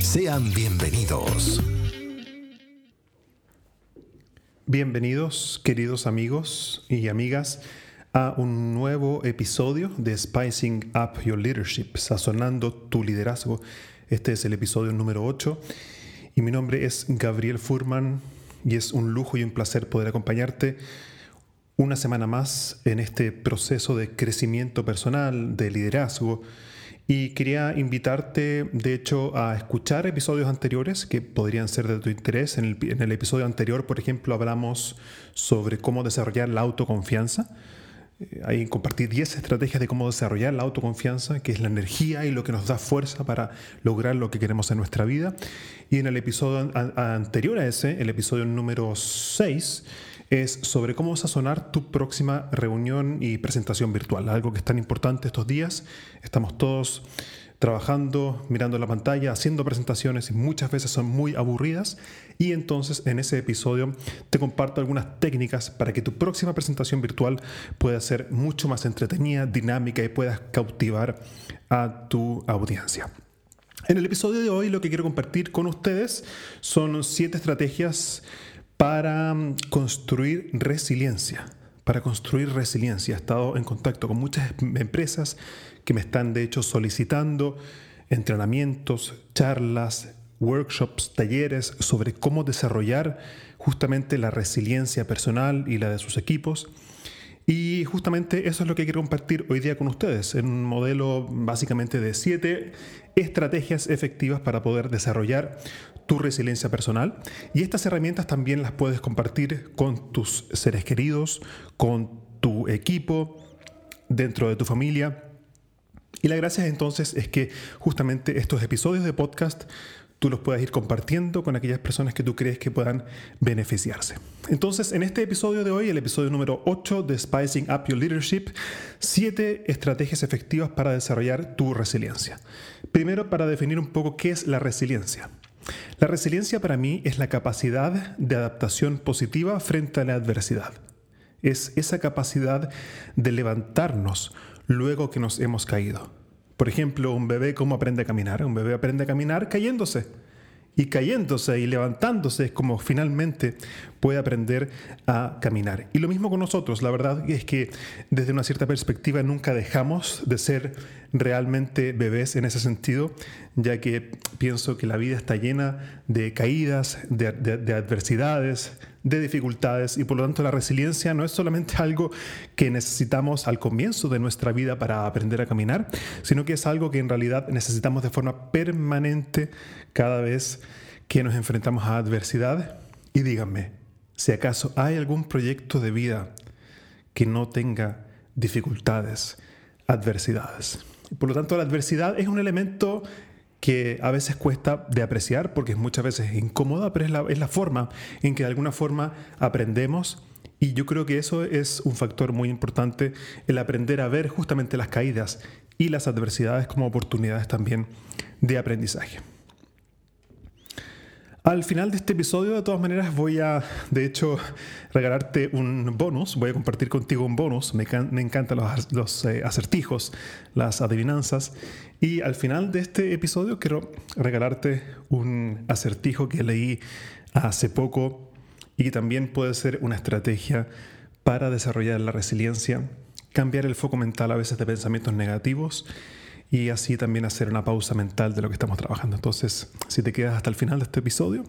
Sean bienvenidos. Bienvenidos, queridos amigos y amigas, a un nuevo episodio de Spicing Up Your Leadership, sazonando tu liderazgo. Este es el episodio número 8 y mi nombre es Gabriel Furman y es un lujo y un placer poder acompañarte una semana más en este proceso de crecimiento personal, de liderazgo y quería invitarte, de hecho, a escuchar episodios anteriores que podrían ser de tu interés. En el, episodio anterior, por ejemplo, hablamos sobre cómo desarrollar la autoconfianza. Eh, ahí compartí 10 estrategias de cómo desarrollar la autoconfianza, que es la energía y lo que nos da fuerza para lograr lo que queremos en nuestra vida. Y en el episodio anterior a ese, el episodio número 6, es sobre cómo sazonar tu próxima reunión y presentación virtual, algo que es tan importante estos días. Estamos todos trabajando, mirando la pantalla, haciendo presentaciones y muchas veces son muy aburridas. Y entonces en ese episodio te comparto algunas técnicas para que tu próxima presentación virtual pueda ser mucho más entretenida, dinámica y puedas cautivar a tu audiencia. En el episodio de hoy lo que quiero compartir con ustedes son siete estrategias para mm, construir resiliencia. Para construir resiliencia. He estado en contacto con muchas empresas que me están de hecho solicitando entrenamientos, charlas, workshops, talleres sobre cómo desarrollar justamente la resiliencia personal y la de sus equipos. Y justamente eso es lo que quiero compartir hoy día con ustedes, en un modelo básicamente de siete estrategias efectivas para poder desarrollar tu resiliencia personal. Y estas herramientas también las puedes compartir con tus seres queridos, con tu equipo, dentro de tu familia. Y la gracia entonces es que justamente estos episodios de podcast tú los puedas ir compartiendo con aquellas personas que tú crees que puedan beneficiarse. Entonces, en este episodio de hoy, el episodio número 8 de Spicing Up Your Leadership, 7 estrategias efectivas para desarrollar tu resiliencia. Primero, para definir un poco qué es la resiliencia. La resiliencia para mí es la capacidad de adaptación positiva frente a la adversidad. Es esa capacidad de levantarnos luego que nos hemos caído. Por ejemplo, un bebé, ¿cómo aprende a caminar? Un bebé aprende a caminar cayéndose. Y cayéndose y levantándose es como finalmente puede aprender a caminar. Y lo mismo con nosotros. La verdad es que desde una cierta perspectiva nunca dejamos de ser realmente bebés en ese sentido, ya que pienso que la vida está llena de caídas, de, de adversidades, de dificultades y por lo tanto la resiliencia no es solamente algo que necesitamos al comienzo de nuestra vida para aprender a caminar, sino que es algo que en realidad necesitamos de forma permanente cada vez que nos enfrentamos a adversidad. Y díganme, si acaso hay algún proyecto de vida que no tenga dificultades, adversidades. Por lo tanto, la adversidad es un elemento que a veces cuesta de apreciar porque es muchas veces incómoda, pero es la, es la forma en que de alguna forma aprendemos y yo creo que eso es un factor muy importante, el aprender a ver justamente las caídas y las adversidades como oportunidades también de aprendizaje. Al final de este episodio, de todas maneras, voy a, de hecho, regalarte un bonus. Voy a compartir contigo un bonus. Me, encantan los, eh, acertijos, las adivinanzas. Y al final de este episodio quiero regalarte un acertijo que leí hace poco y que también puede ser una estrategia para desarrollar la resiliencia, cambiar el foco mental a veces de pensamientos negativos y así también hacer una pausa mental de lo que estamos trabajando. Entonces, si te quedas hasta el final de este episodio,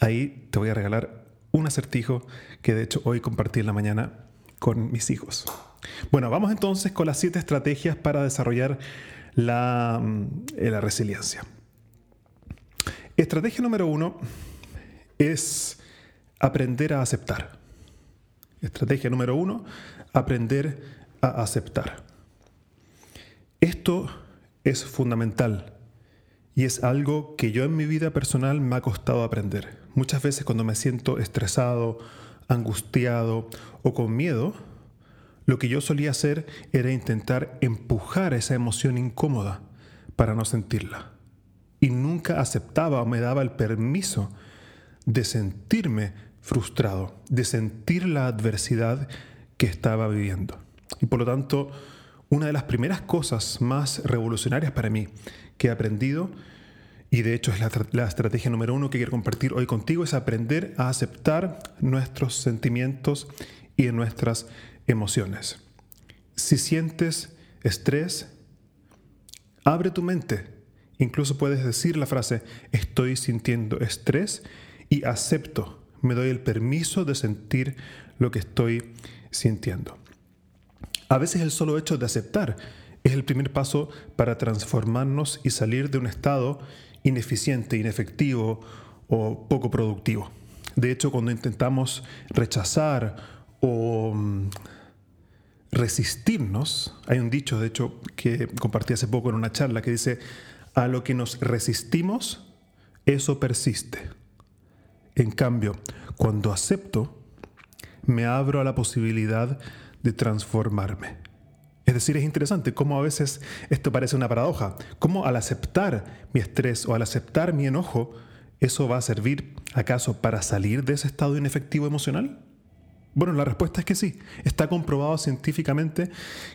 ahí te voy a regalar un acertijo que de hecho hoy compartí en la mañana con mis hijos. Bueno, vamos entonces con las siete estrategias para desarrollar la, mm, la resiliencia. Estrategia número uno es aprender a aceptar. Estrategia número uno, aprender a aceptar. Esto es fundamental y es algo que yo en mi vida personal me ha costado aprender. Muchas veces cuando me siento estresado, angustiado o con miedo, lo que yo solía hacer era intentar empujar esa emoción incómoda para no sentirla. Y nunca aceptaba o me daba el permiso de sentirme frustrado, de sentir la adversidad que estaba viviendo. Y por lo tanto, una de las primeras cosas más revolucionarias para mí que he aprendido, y de hecho es la, estrategia número uno que quiero compartir hoy contigo, es aprender a aceptar nuestros sentimientos y nuestras emociones. Si sientes estrés, abre tu mente. Incluso puedes decir la frase, estoy sintiendo estrés y acepto, me doy el permiso de sentir lo que estoy sintiendo. A veces el solo hecho de aceptar es el primer paso para transformarnos y salir de un estado ineficiente, inefectivo o poco productivo. De hecho, cuando intentamos rechazar o mm, resistirnos, hay un dicho, de hecho, que compartí hace poco en una charla que dice, a lo que nos resistimos, eso persiste. En cambio, cuando acepto, me abro a la posibilidad de transformarme. Es decir, es interesante cómo a veces esto parece una paradoja, cómo al aceptar mi estrés o al aceptar mi enojo, eso va a servir acaso para salir de ese estado inefectivo emocional? Bueno, la respuesta es que sí. Está comprobado científicamente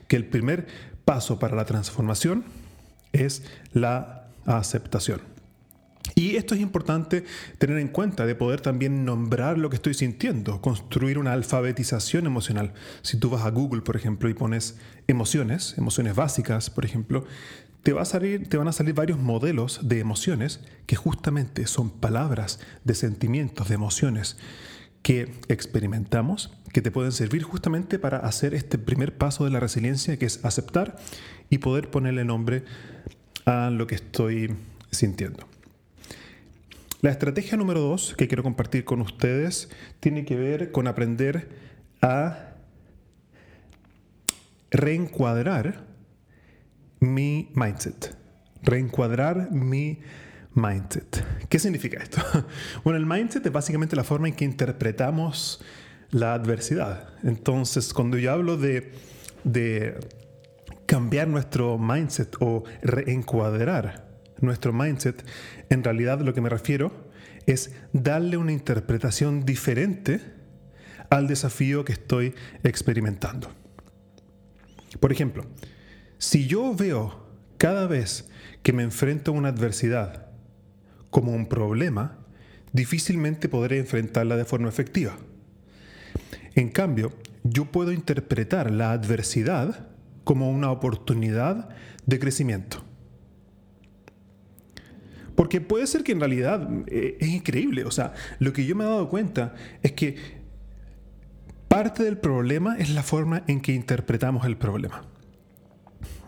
que el primer paso para la transformación es la aceptación. Y esto es importante tener en cuenta, de poder también nombrar lo que estoy sintiendo, construir una alfabetización emocional. Si tú vas a Google, por ejemplo, y pones emociones, emociones básicas, por ejemplo, te, va a salir, te van a salir varios modelos de emociones que justamente son palabras de sentimientos, de emociones que experimentamos, que te pueden servir justamente para hacer este primer paso de la resiliencia, que es aceptar y poder ponerle nombre a lo que estoy sintiendo. La estrategia número dos que quiero compartir con ustedes tiene que ver con aprender a reencuadrar mi mindset. Reencuadrar mi mindset. ¿Qué significa esto? Bueno, el mindset es básicamente la forma en que interpretamos la adversidad. Entonces, cuando yo hablo de, de cambiar nuestro mindset o reencuadrar nuestro mindset, en realidad lo que me refiero es darle una interpretación diferente al desafío que estoy experimentando. Por ejemplo, si yo veo cada vez que me enfrento a una adversidad como un problema, difícilmente podré enfrentarla de forma efectiva. En cambio, yo puedo interpretar la adversidad como una oportunidad de crecimiento. Porque puede ser que en realidad eh, es increíble. O sea, lo que yo me he dado cuenta es que parte del problema es la forma en que interpretamos el problema.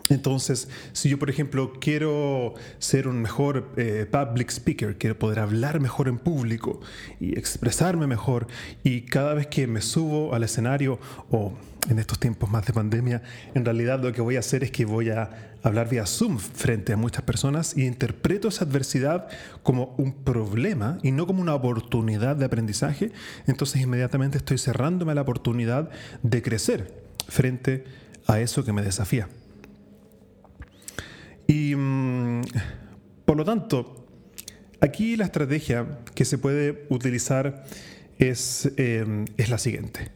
Entonces, si yo, por ejemplo, quiero ser un mejor eh, public speaker, quiero poder hablar mejor en público y expresarme mejor, y cada vez que me subo al escenario o en estos tiempos más de pandemia, en realidad lo que voy a hacer es que voy a hablar vía Zoom frente a muchas personas y interpreto esa adversidad como un problema y no como una oportunidad de aprendizaje, entonces inmediatamente estoy cerrándome la oportunidad de crecer frente a eso que me desafía. Y mm, por lo tanto, aquí la estrategia que se puede utilizar es, eh, es la siguiente.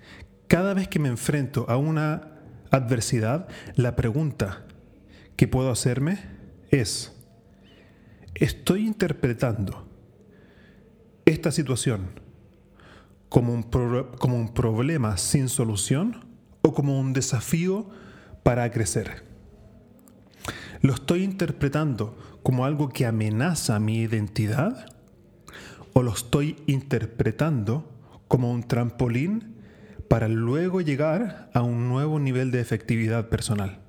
Cada vez que me enfrento a una adversidad, la pregunta que puedo hacerme es, ¿estoy interpretando esta situación como un, como un problema sin solución o como un desafío para crecer? ¿Lo estoy interpretando como algo que amenaza mi identidad? ¿O lo estoy interpretando como un trampolín para luego llegar a un nuevo nivel de efectividad personal.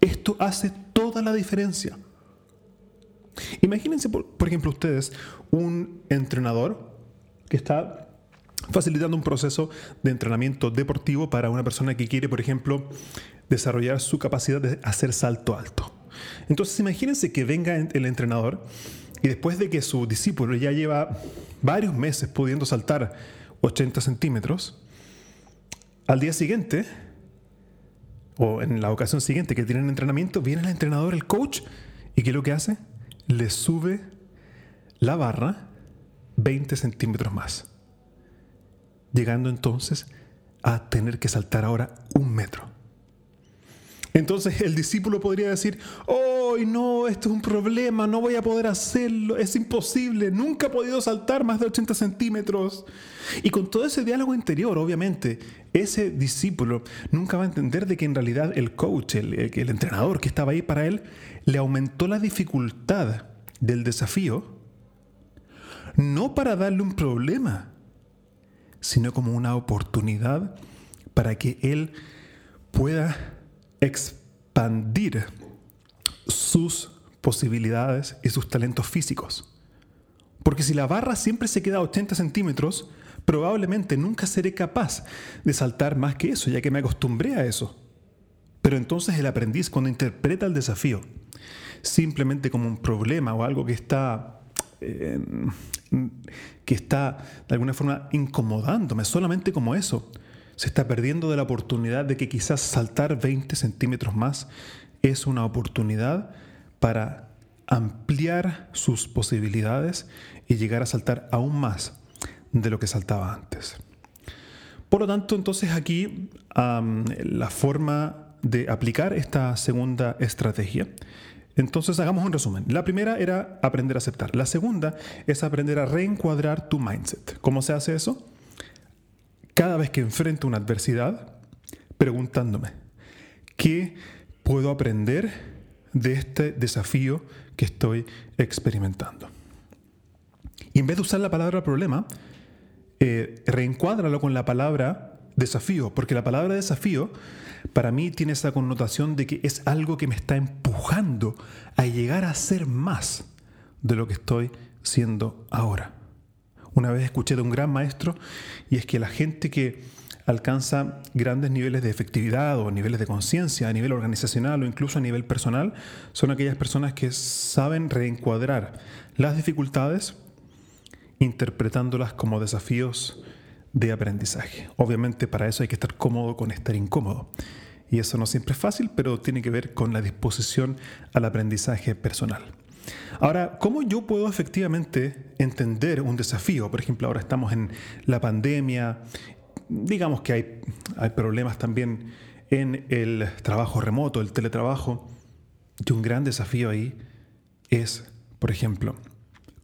Esto hace toda la diferencia. Imagínense, por, ejemplo, ustedes, un entrenador que está facilitando un proceso de entrenamiento deportivo para una persona que quiere, por ejemplo, desarrollar su capacidad de hacer salto alto. Entonces imagínense que venga el entrenador y después de que su discípulo ya lleva varios meses pudiendo saltar 80 centímetros, al día siguiente, o en la ocasión siguiente que tienen entrenamiento, viene el entrenador, el coach, y ¿qué es lo que hace? Le sube la barra 20 centímetros más, llegando entonces a tener que saltar ahora un metro. Entonces el discípulo podría decir, oh no, esto es un problema, no voy a poder hacerlo, es imposible, nunca he podido saltar más de 80 centímetros. Y con todo ese diálogo interior, obviamente, ese discípulo nunca va a entender de que en realidad el coach, el, el entrenador que estaba ahí para él, le aumentó la dificultad del desafío, no para darle un problema, sino como una oportunidad para que él pueda expandir sus posibilidades y sus talentos físicos. Porque si la barra siempre se queda a 80 centímetros, probablemente nunca seré capaz de saltar más que eso, ya que me acostumbré a eso. Pero entonces el aprendiz, cuando interpreta el desafío simplemente como un problema o algo que está, eh, que está de alguna forma incomodándome, solamente como eso, se está perdiendo de la oportunidad de que quizás saltar 20 centímetros más es una oportunidad para ampliar sus posibilidades y llegar a saltar aún más de lo que saltaba antes. Por lo tanto, entonces aquí la forma de aplicar esta segunda estrategia. Entonces hagamos un resumen. La primera era aprender a aceptar. La segunda es aprender a reencuadrar tu mindset. ¿Cómo se hace eso? Cada vez que enfrento una adversidad preguntándome, ¿qué puedo aprender de este desafío que estoy experimentando? Y en vez de usar la palabra problema, eh, reencuádralo con la palabra desafío, porque la palabra desafío para mí tiene esa connotación de que es algo que me está empujando a llegar a ser más de lo que estoy siendo ahora. Una vez escuché de un gran maestro y es que la gente que alcanza grandes niveles de efectividad o niveles de conciencia a nivel organizacional o incluso a nivel personal son aquellas personas que saben reencuadrar las dificultades interpretándolas como desafíos de aprendizaje. Obviamente para eso hay que estar cómodo con estar incómodo. Y eso no siempre es fácil, pero tiene que ver con la disposición al aprendizaje personal. Ahora, ¿cómo yo puedo efectivamente entender un desafío? Por ejemplo, ahora estamos en la pandemia, digamos que hay, hay problemas también en el trabajo remoto, el teletrabajo, y un gran desafío ahí es, por ejemplo,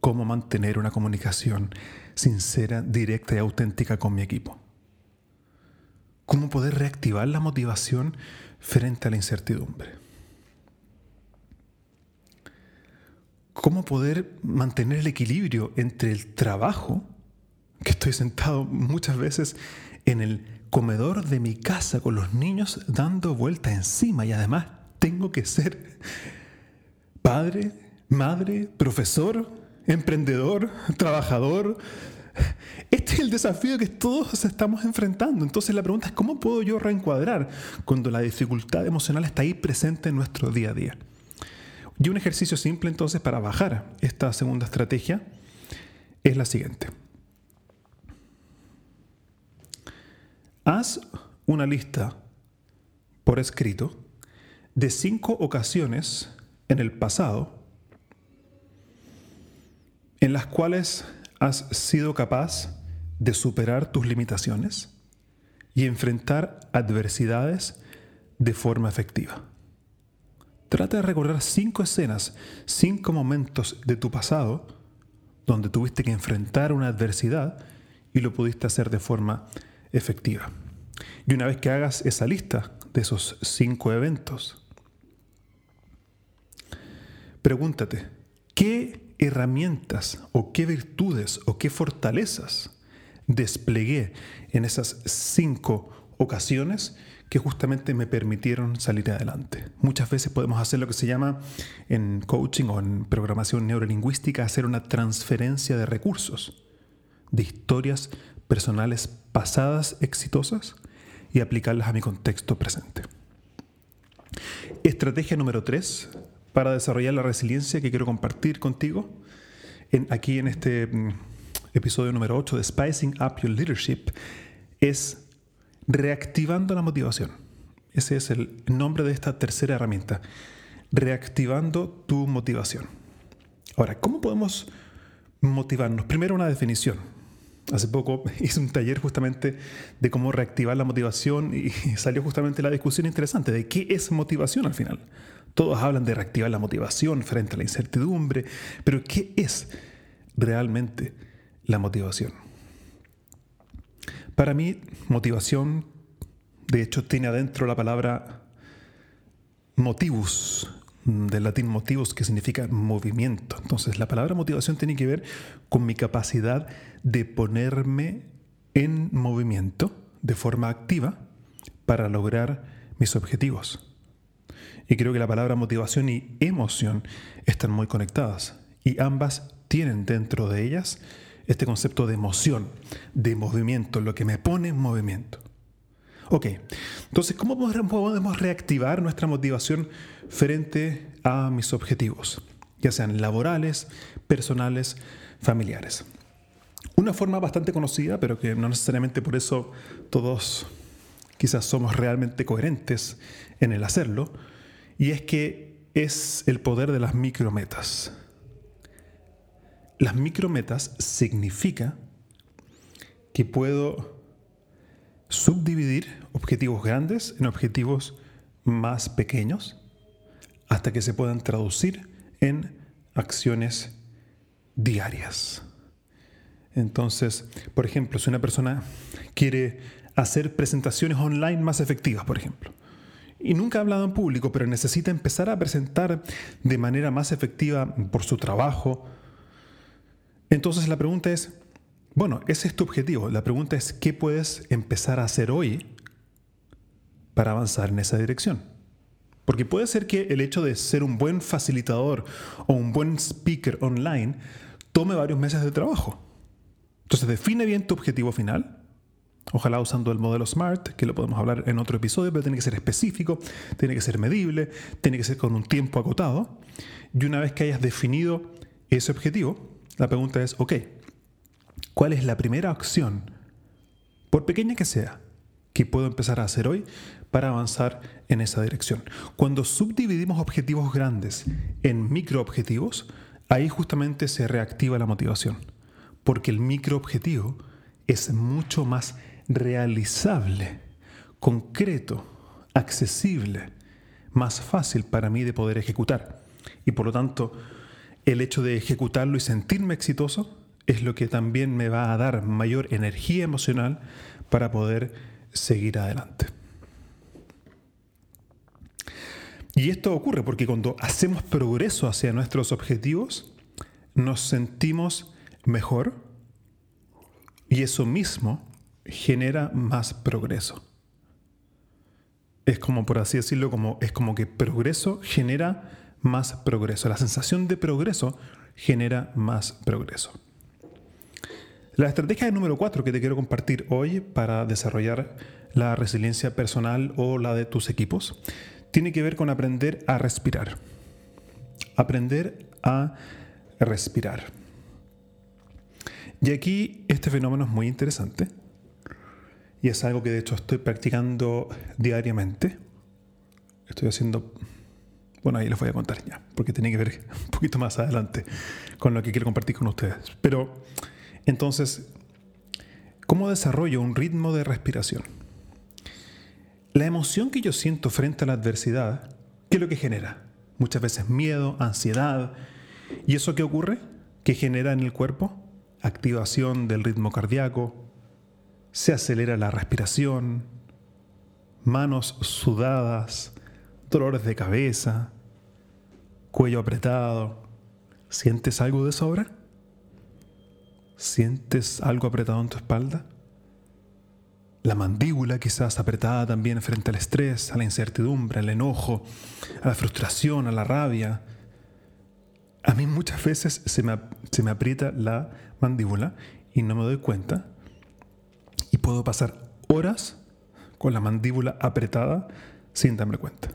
cómo mantener una comunicación sincera, directa y auténtica con mi equipo. Cómo poder reactivar la motivación frente a la incertidumbre. Cómo poder mantener el equilibrio entre el trabajo, que estoy sentado muchas veces en el comedor de mi casa con los niños dando vuelta encima y además tengo que ser padre, madre, profesor, emprendedor, trabajador. Este es el desafío que todos estamos enfrentando. Entonces la pregunta es, ¿cómo puedo yo reencuadrar cuando la dificultad emocional está ahí presente en nuestro día a día? Y un ejercicio simple entonces para bajar esta segunda estrategia es la siguiente. Haz una lista por escrito de cinco ocasiones en el pasado en las cuales has sido capaz de superar tus limitaciones y enfrentar adversidades de forma efectiva. Trata de recordar cinco escenas, cinco momentos de tu pasado donde tuviste que enfrentar una adversidad y lo pudiste hacer de forma efectiva. Y una vez que hagas esa lista de esos cinco eventos, pregúntate, ¿qué herramientas o qué virtudes o qué fortalezas desplegué en esas cinco ocasiones que justamente me permitieron salir adelante. Muchas veces podemos hacer lo que se llama en coaching o en programación neurolingüística, hacer una transferencia de recursos, de historias personales pasadas exitosas y aplicarlas a mi contexto presente. Estrategia número 3 para desarrollar la resiliencia que quiero compartir contigo aquí en este mm, episodio número 8 de Spicing Up Your Leadership es reactivando la motivación. Ese es el nombre de esta tercera herramienta. Reactivando tu motivación. Ahora, ¿cómo podemos motivarnos? Primero una definición. Hace poco hice un taller justamente de cómo reactivar la motivación y salió justamente la discusión interesante de qué es motivación al final. Todos hablan de reactivar la motivación frente a la incertidumbre, pero ¿qué es realmente la motivación? Para mí, motivación, de hecho, tiene adentro la palabra motivus, del latín motivus, que significa movimiento. Entonces, la palabra motivación tiene que ver con mi capacidad de ponerme en movimiento de forma activa para lograr mis objetivos. Y creo que la palabra motivación y emoción están muy conectadas y ambas tienen dentro de ellas este concepto de emoción, de movimiento, lo que me pone en movimiento. Ok, entonces, ¿cómo podemos reactivar nuestra motivación frente a mis objetivos, ya sean laborales, personales, familiares? Una forma bastante conocida, pero que no necesariamente por eso todos quizás somos realmente coherentes en el hacerlo, y es que es el poder de las micrometas. Las micrometas significa que puedo subdividir objetivos grandes en objetivos más pequeños hasta que se puedan traducir en acciones diarias. Entonces, por ejemplo, si una persona quiere hacer presentaciones online más efectivas, por ejemplo, y nunca ha hablado en público, pero necesita empezar a presentar de manera más efectiva por su trabajo. Entonces la pregunta es, bueno, ese es tu objetivo. La pregunta es, ¿qué puedes empezar a hacer hoy para avanzar en esa dirección? Porque puede ser que el hecho de ser un buen facilitador o un buen speaker online tome varios meses de trabajo. Entonces define bien tu objetivo final Ojalá usando el modelo SMART, que lo podemos hablar en otro episodio, pero tiene que ser específico, tiene que ser medible, tiene que ser con un tiempo acotado. Y una vez que hayas definido ese objetivo, la pregunta es, ok, ¿cuál es la primera acción, por pequeña que sea, que puedo empezar a hacer hoy para avanzar en esa dirección? Cuando subdividimos objetivos grandes en microobjetivos, ahí justamente se reactiva la motivación, porque el microobjetivo es mucho más realizable, concreto, accesible, más fácil para mí de poder ejecutar. Y por lo tanto, el hecho de ejecutarlo y sentirme exitoso es lo que también me va a dar mayor energía emocional para poder seguir adelante. Y esto ocurre porque cuando hacemos progreso hacia nuestros objetivos, nos sentimos mejor y eso mismo genera más progreso. Es como, por así decirlo, como, es como que progreso genera más progreso. La sensación de progreso genera más progreso. La estrategia número 4 que te quiero compartir hoy para desarrollar la resiliencia personal o la de tus equipos tiene que ver con aprender a respirar. Aprender a respirar. Y aquí este fenómeno es muy interesante y es algo que de hecho estoy practicando diariamente. Estoy haciendo... Bueno, ahí les voy a contar ya, porque tiene que ver un poquito más adelante con lo que quiero compartir con ustedes. Pero entonces, ¿cómo desarrollo un ritmo de respiración? La emoción que yo siento frente a la adversidad, ¿qué es lo que genera? Muchas veces miedo, ansiedad. ¿Y eso qué ocurre? ¿Qué genera en el cuerpo? Activación del ritmo cardíaco, se acelera la respiración, manos sudadas, dolores de cabeza, cuello apretado. ¿Sientes algo de sobra? ¿Sientes algo apretado en tu espalda? La mandíbula quizás apretada también frente al estrés, a la incertidumbre, al enojo, a la frustración, a la rabia. A mí muchas veces se me, se me aprieta la mandíbula y no me doy cuenta y puedo pasar horas con la mandíbula apretada sin darme cuenta.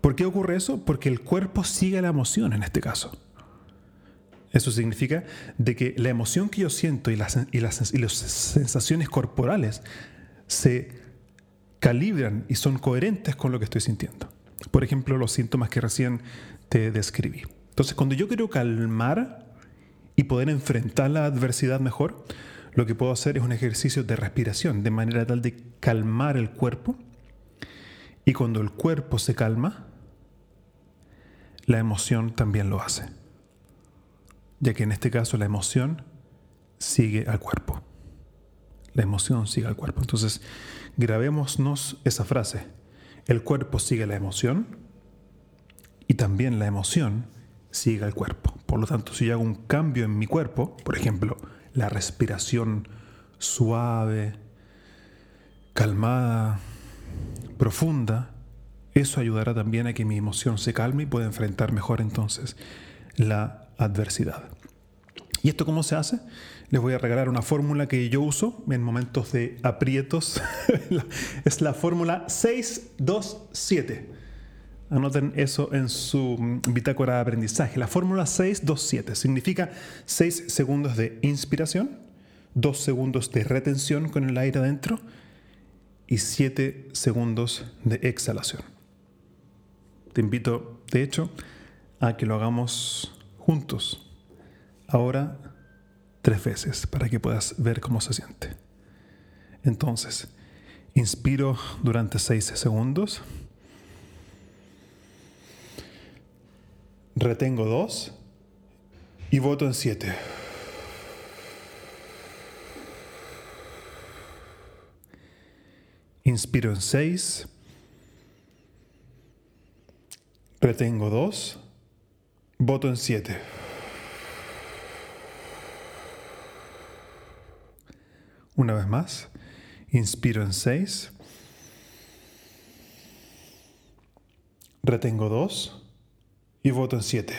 ¿Por qué ocurre eso? Porque el cuerpo sigue la emoción en este caso. Eso significa de que la emoción que yo siento y las, y las, y las sensaciones corporales se calibran y son coherentes con lo que estoy sintiendo. Por ejemplo, los síntomas que recién te describí. Entonces, cuando yo quiero calmar y poder enfrentar la adversidad mejor, lo que puedo hacer es un ejercicio de respiración, de manera tal de calmar el cuerpo. Y cuando el cuerpo se calma, la emoción también lo hace ya que en este caso la emoción sigue al cuerpo. La emoción sigue al cuerpo. Entonces, grabémonos esa frase. El cuerpo sigue la emoción y también la emoción sigue al cuerpo. Por lo tanto, si yo hago un cambio en mi cuerpo, por ejemplo, la respiración suave, calmada, profunda, eso ayudará también a que mi emoción se calme y pueda enfrentar mejor entonces la adversidad. ¿Y esto cómo se hace? Les voy a regalar una fórmula que yo uso en momentos de aprietos. es la fórmula 627. Anoten eso en su bitácora de aprendizaje. La fórmula 627 significa 6 segundos de inspiración, 2 segundos de retención con el aire adentro y 7 segundos de exhalación. Te invito, de hecho, a que lo hagamos juntos. Ahora, tres veces para que puedas ver cómo se siente. Entonces, inspiro durante seis segundos. Retengo dos y voto en siete. Inspiro en seis. Retengo dos Voto en 7. Una vez más. Inspiro en 6. Retengo 2. Y voto en 7.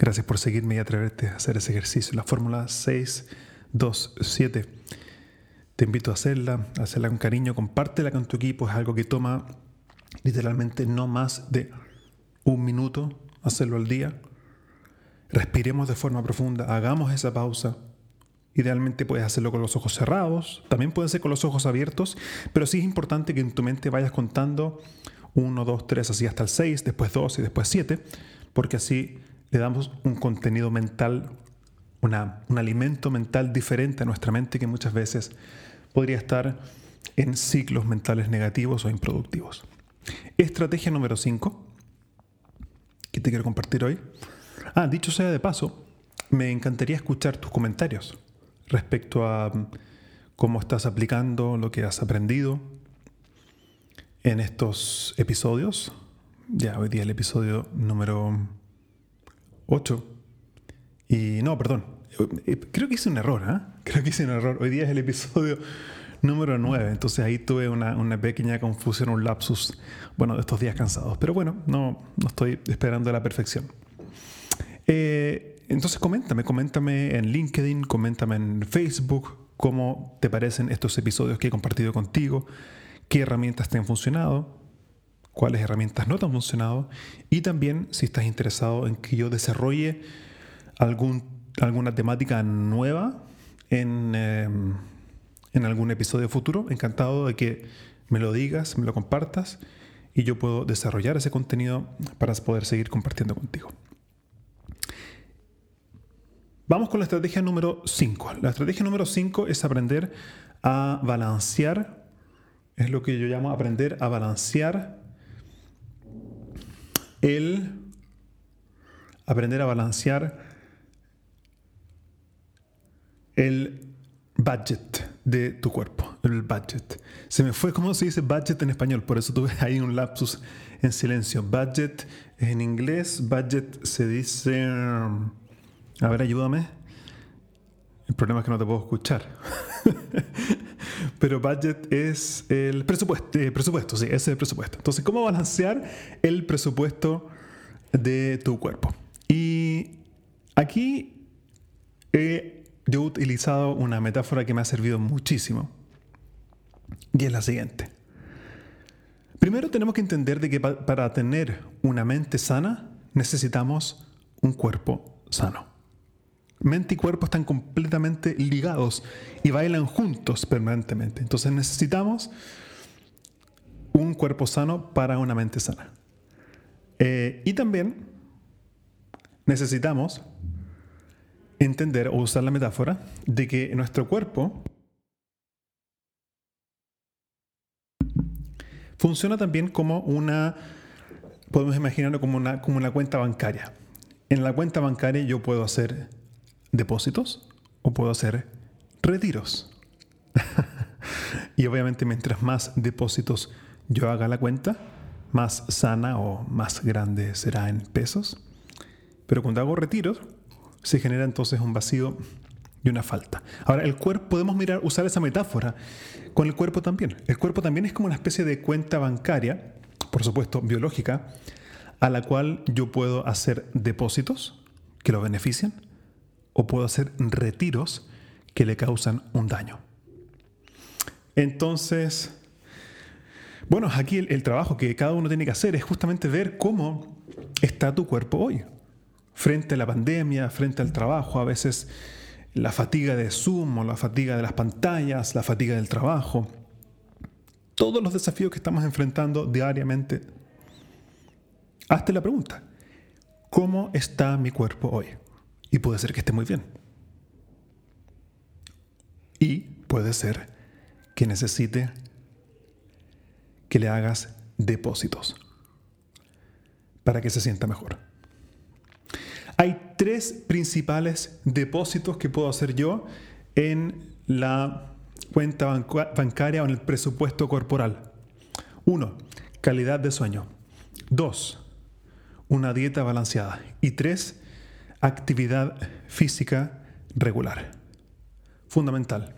Gracias por seguirme y atreverte a hacer ese ejercicio. La fórmula 6, 2, 7 te invito a hacerla, a hacerla con cariño, compártela con tu equipo, es algo que toma literalmente no más de un minuto hacerlo al día. Respiremos de forma profunda, hagamos esa pausa. Idealmente puedes hacerlo con los ojos cerrados, también puede ser con los ojos abiertos, pero sí es importante que en tu mente vayas contando 1, 2, 3, así hasta el 6, después 2 y después 7, porque así le damos un contenido mental, un alimento mental diferente a nuestra mente que muchas veces podría estar en ciclos mentales negativos o improductivos. Estrategia número 5, que te quiero compartir hoy. Ah, dicho sea de paso, me encantaría escuchar tus comentarios respecto a mm, cómo estás aplicando lo que has aprendido en estos episodios. Ya, hoy día el episodio número 8. Y no, perdón, eh, creo que hice un error, ¿eh? Creo que hice un error. Hoy día es el episodio número 9, entonces ahí tuve una, una, pequeña confusión, un lapsus, bueno, de estos días cansados. Pero bueno, no, no estoy esperando la perfección. Eh, entonces coméntame, coméntame en LinkedIn, coméntame en Facebook cómo te parecen estos episodios que he compartido contigo, qué herramientas te han funcionado, cuáles herramientas no te han funcionado y también si estás interesado en que yo desarrolle algún alguna temática nueva en, em, en algún episodio futuro, encantado de que me lo digas, me lo compartas y yo puedo desarrollar ese contenido para poder seguir compartiendo contigo. Vamos con la estrategia número 5. La estrategia número 5 es aprender a balancear, es lo que yo llamo aprender a balancear el aprender a balancear el budget de tu cuerpo, el budget. Se me fue cómo se dice budget en español, por eso tuve ahí un lapsus en silencio. Budget en inglés, budget se dice... A ver, ayúdame. El problema es que no te puedo escuchar. Pero budget es el presupuesto, eh, presupuesto, sí, ese es el presupuesto. Entonces, ¿cómo balancear el presupuesto de tu cuerpo? Y aquí yo he utilizado una metáfora que me ha servido muchísimo. Y es la siguiente. Primero tenemos que entender de que para tener una mente sana necesitamos un cuerpo sano. Mente y cuerpo están completamente ligados y bailan juntos permanentemente. Entonces necesitamos un cuerpo sano para una mente sana. Eh, y también necesitamos entender o usar la metáfora de que nuestro cuerpo funciona también como una, podemos imaginarlo como una, como una cuenta bancaria. En la cuenta bancaria yo puedo hacer depósitos o puedo hacer retiros. y obviamente mientras más depósitos yo haga la cuenta, más sana o más grande será en pesos. Pero cuando hago retiros, se genera entonces un vacío y una falta. Ahora, el cuerpo, podemos mirar, usar esa metáfora con el cuerpo también. El cuerpo también es como una especie de cuenta bancaria, por supuesto biológica, a la cual yo puedo hacer depósitos que lo benefician o puedo hacer retiros que le causan un daño. Entonces, bueno, aquí el, trabajo que cada uno tiene que hacer es justamente ver cómo está tu cuerpo hoy. Frente a la pandemia, frente al trabajo, a veces la fatiga de Zoom o la fatiga de las pantallas, la fatiga del trabajo. Todos los desafíos que estamos enfrentando diariamente. Hazte la pregunta, ¿cómo está mi cuerpo hoy? Y puede ser que esté muy bien. Y puede ser que necesite que le hagas depósitos para que se sienta mejor. Hay tres principales depósitos que puedo hacer yo en la cuenta bancaria o en el presupuesto corporal. Uno, calidad de sueño. Dos, una dieta balanceada. Y tres, actividad física regular. Fundamental.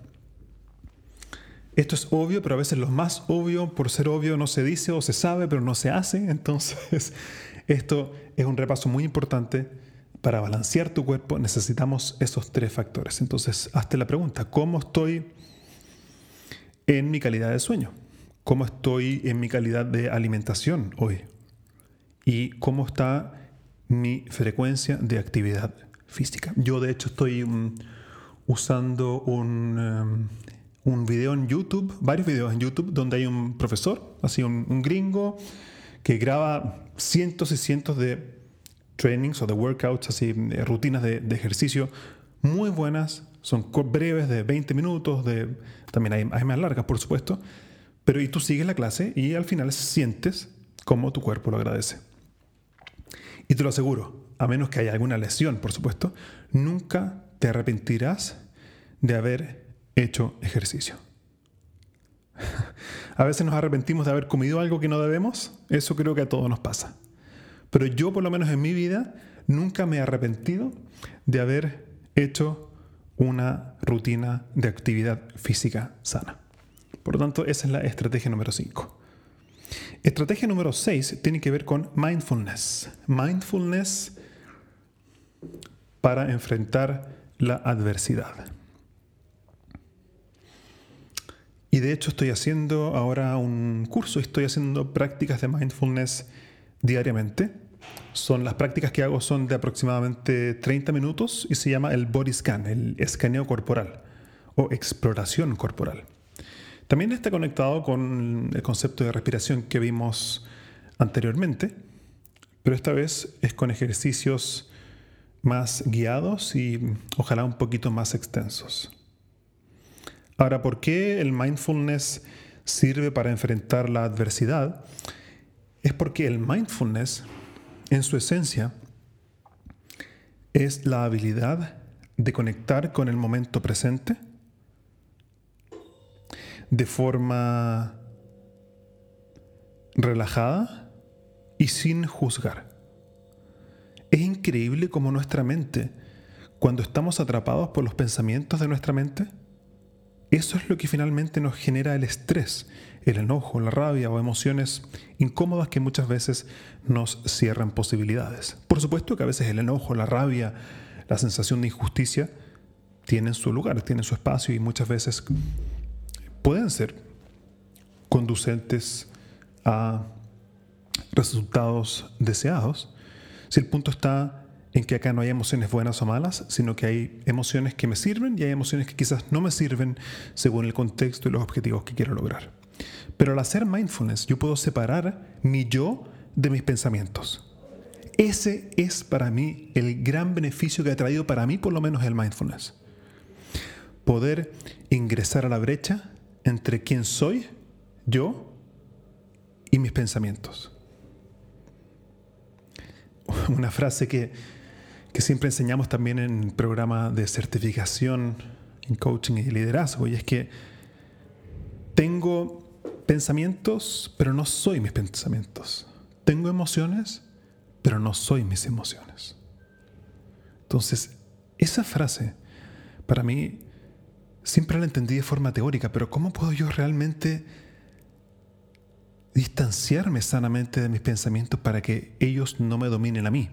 Esto es obvio, pero a veces lo más obvio, por ser obvio, no se dice o se sabe, pero no se hace. Entonces, esto es un repaso muy importante. Para balancear tu cuerpo necesitamos esos tres factores. Entonces, hazte la pregunta, ¿cómo estoy en mi calidad de sueño? ¿Cómo estoy en mi calidad de alimentación hoy? ¿Y cómo está mi frecuencia de actividad física. Yo de hecho estoy mm, usando un, um, un video en YouTube, varios videos en YouTube, donde hay un profesor, así un, gringo, que graba cientos y cientos de trainings o de workouts, así rutinas de, de, ejercicio muy buenas, son breves de 20 minutos, de, también hay, hay más largas por supuesto, pero y tú sigues la clase y al final sientes cómo tu cuerpo lo agradece. Y te lo aseguro, a menos que haya alguna lesión, por supuesto, nunca te arrepentirás de haber hecho ejercicio. a veces nos arrepentimos de haber comido algo que no debemos, eso creo que a todos nos pasa. Pero yo por lo menos en mi vida nunca me he arrepentido de haber hecho una rutina de actividad física sana. Por lo tanto, esa es la estrategia número 5. Estrategia número 6 tiene que ver con mindfulness. Mindfulness para enfrentar la adversidad. Y de hecho estoy haciendo ahora un curso, estoy haciendo prácticas de mindfulness diariamente. Son las prácticas que hago son de aproximadamente 30 minutos y se llama el body scan, el escaneo corporal o exploración corporal. También está conectado con el concepto de respiración que vimos anteriormente, pero esta vez es con ejercicios más guiados y ojalá un poquito más extensos. Ahora, ¿por qué el mindfulness sirve para enfrentar la adversidad? Es porque el mindfulness, en su esencia, es la habilidad de conectar con el momento presente de forma relajada y sin juzgar. Es increíble cómo nuestra mente, cuando estamos atrapados por los pensamientos de nuestra mente, eso es lo que finalmente nos genera el estrés, el enojo, la rabia o emociones incómodas que muchas veces nos cierran posibilidades. Por supuesto que a veces el enojo, la rabia, la sensación de injusticia tienen su lugar, tienen su espacio y muchas veces pueden ser conducentes a resultados deseados, si el punto está en que acá no hay emociones buenas o malas, sino que hay emociones que me sirven y hay emociones que quizás no me sirven según el contexto y los objetivos que quiero lograr. Pero al hacer mindfulness yo puedo separar mi yo de mis pensamientos. Ese es para mí el gran beneficio que ha traído para mí por lo menos el mindfulness. Poder ingresar a la brecha entre quién soy, yo, y mis pensamientos una frase que, siempre enseñamos también en programa de certificación en coaching y liderazgo, y es que tengo pensamientos, pero no soy mis pensamientos. Tengo emociones, pero no soy mis emociones. Entonces, esa frase, para mí, siempre la entendí de forma teórica, pero ¿cómo puedo yo realmente distanciarme sanamente de mis pensamientos para que ellos no me dominen a mí.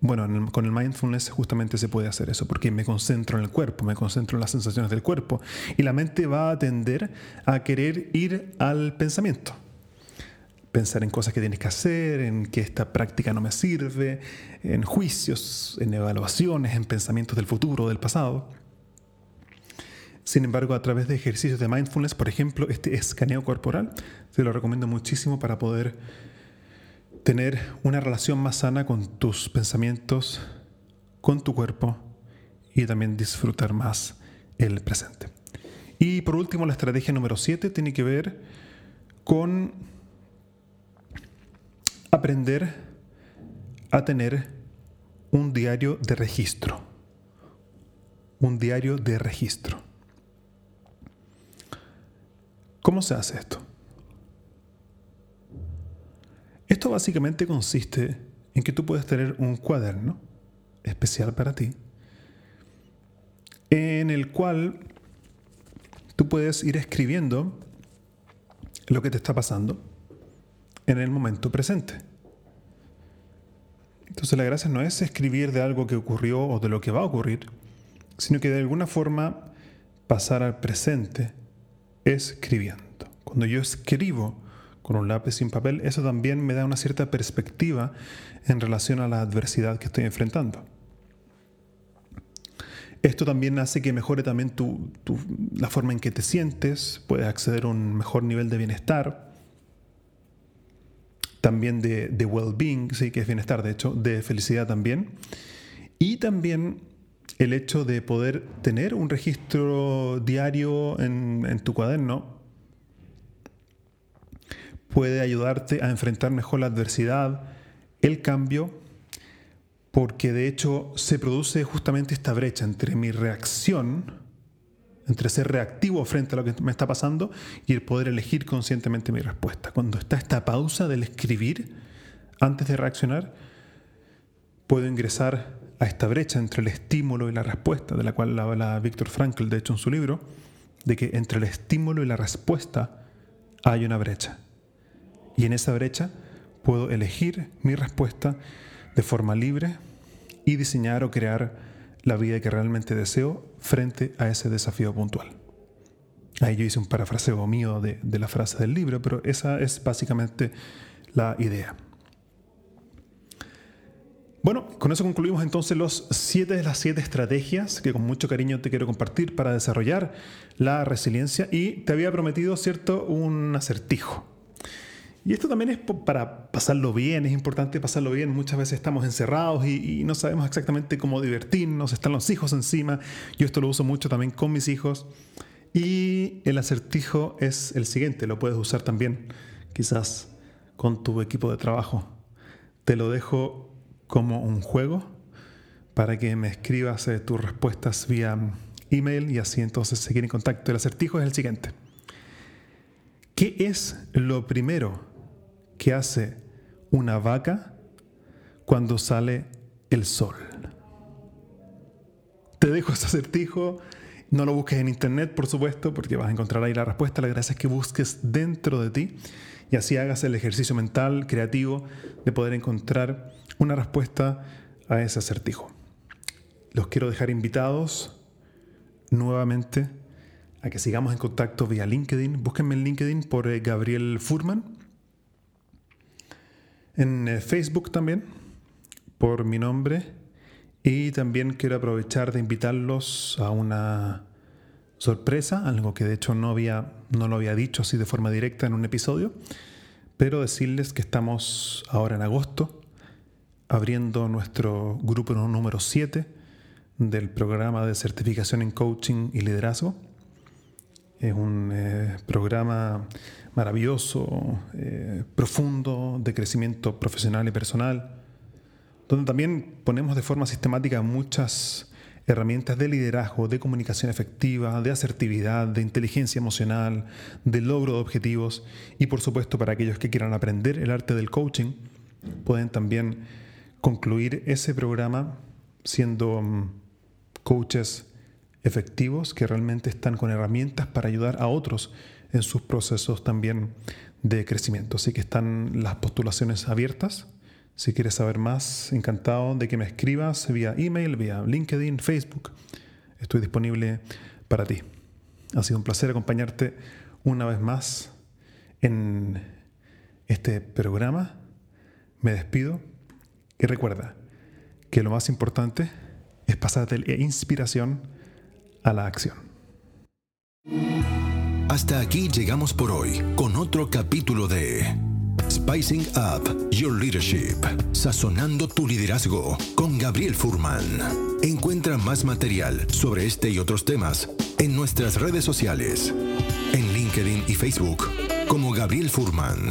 Bueno, con el mindfulness justamente se puede hacer eso, porque me concentro en el cuerpo, me concentro en las sensaciones del cuerpo, y la mente va a tender a querer ir al pensamiento. Pensar en cosas que tienes que hacer, en que esta práctica no me sirve, en juicios, en evaluaciones, en pensamientos del futuro, del pasado. Sin embargo, a través de ejercicios de mindfulness, por ejemplo, este escaneo corporal, te lo recomiendo muchísimo para poder tener una relación más sana con tus pensamientos, con tu cuerpo y también disfrutar más el presente. Y por último, la estrategia número 7 tiene que ver con aprender a tener un diario de registro. Un diario de registro. ¿Cómo se hace esto? Esto básicamente consiste en que tú puedes tener un cuaderno especial para ti, en el cual tú puedes ir escribiendo lo que te está pasando en el momento presente. Entonces la gracia no es escribir de algo que ocurrió o de lo que va a ocurrir, sino que de alguna forma pasar al presente escribiendo. Cuando yo escribo con un lápiz sin papel, eso también me da una cierta perspectiva en relación a la adversidad que estoy enfrentando. Esto también hace que mejore también tu, la forma en que te sientes, puedes acceder a un mejor nivel de bienestar, también de, de well-being, sí que es bienestar, de hecho, de felicidad también. Y también el hecho de poder tener un registro diario en, tu cuaderno puede ayudarte a enfrentar mejor la adversidad, el cambio, porque de hecho se produce justamente esta brecha entre mi reacción, entre ser reactivo frente a lo que me está pasando y el poder elegir conscientemente mi respuesta. Cuando está esta pausa del escribir antes de reaccionar, puedo ingresar a esta brecha entre el estímulo y la respuesta, de la cual habla Víctor Frankl, de hecho, en su libro, de que entre el estímulo y la respuesta hay una brecha. Y en esa brecha puedo elegir mi respuesta de forma libre y diseñar o crear la vida que realmente deseo frente a ese desafío puntual. Ahí yo hice un parafraseo mío de, de la frase del libro, pero esa es básicamente la idea. Bueno, con eso concluimos entonces los siete de las siete estrategias que con mucho cariño te quiero compartir para desarrollar la resiliencia y te había prometido, ¿cierto?, un acertijo. Y esto también es para pasarlo bien, es importante pasarlo bien. Muchas veces estamos encerrados y, no sabemos exactamente cómo divertirnos, están los hijos encima. Yo esto lo uso mucho también con mis hijos. Y el acertijo es el siguiente, lo puedes usar también quizás con tu equipo de trabajo. Te lo dejo como un juego para que me escribas eh, tus respuestas vía email y así entonces seguir en contacto. El acertijo es el siguiente. ¿Qué es lo primero que hace una vaca cuando sale el sol? Te dejo ese acertijo. No lo busques en internet, por supuesto, porque vas a encontrar ahí la respuesta. La gracia es que busques dentro de ti y así hagas el ejercicio mental, creativo, de poder encontrar una respuesta a ese acertijo. Los quiero dejar invitados nuevamente a que sigamos en contacto vía LinkedIn. Búsquenme en LinkedIn por eh, Gabriel Furman. En eh, Facebook también, por mi nombre. Y también quiero aprovechar de invitarlos a una sorpresa, algo que de hecho no, había, no lo había dicho así de forma directa en un episodio, pero decirles que estamos ahora en agosto abriendo nuestro grupo número 7 del programa de certificación en coaching y liderazgo. Es un eh, programa maravilloso, eh, profundo, de crecimiento profesional y personal, donde también ponemos de forma sistemática muchas herramientas de liderazgo, de comunicación efectiva, de asertividad, de inteligencia emocional, de logro de objetivos. Y por supuesto para aquellos que quieran aprender el arte del coaching, pueden también concluir ese programa siendo mm, coaches efectivos que realmente están con herramientas para ayudar a otros en sus procesos también de crecimiento. Así que están las postulaciones abiertas. Si quieres saber más, encantado de que me escribas vía email, vía LinkedIn, Facebook. Estoy disponible para ti. Ha sido un placer acompañarte una vez más en este programa. Me despido y recuerda que lo más importante es pasarte la inspiración a la acción. Hasta aquí llegamos por hoy con otro capítulo de Spicing Up Your Leadership, sazonando tu liderazgo con Gabriel Furman. Encuentra más material sobre este y otros temas en nuestras redes sociales, en LinkedIn y Facebook como Gabriel Furman.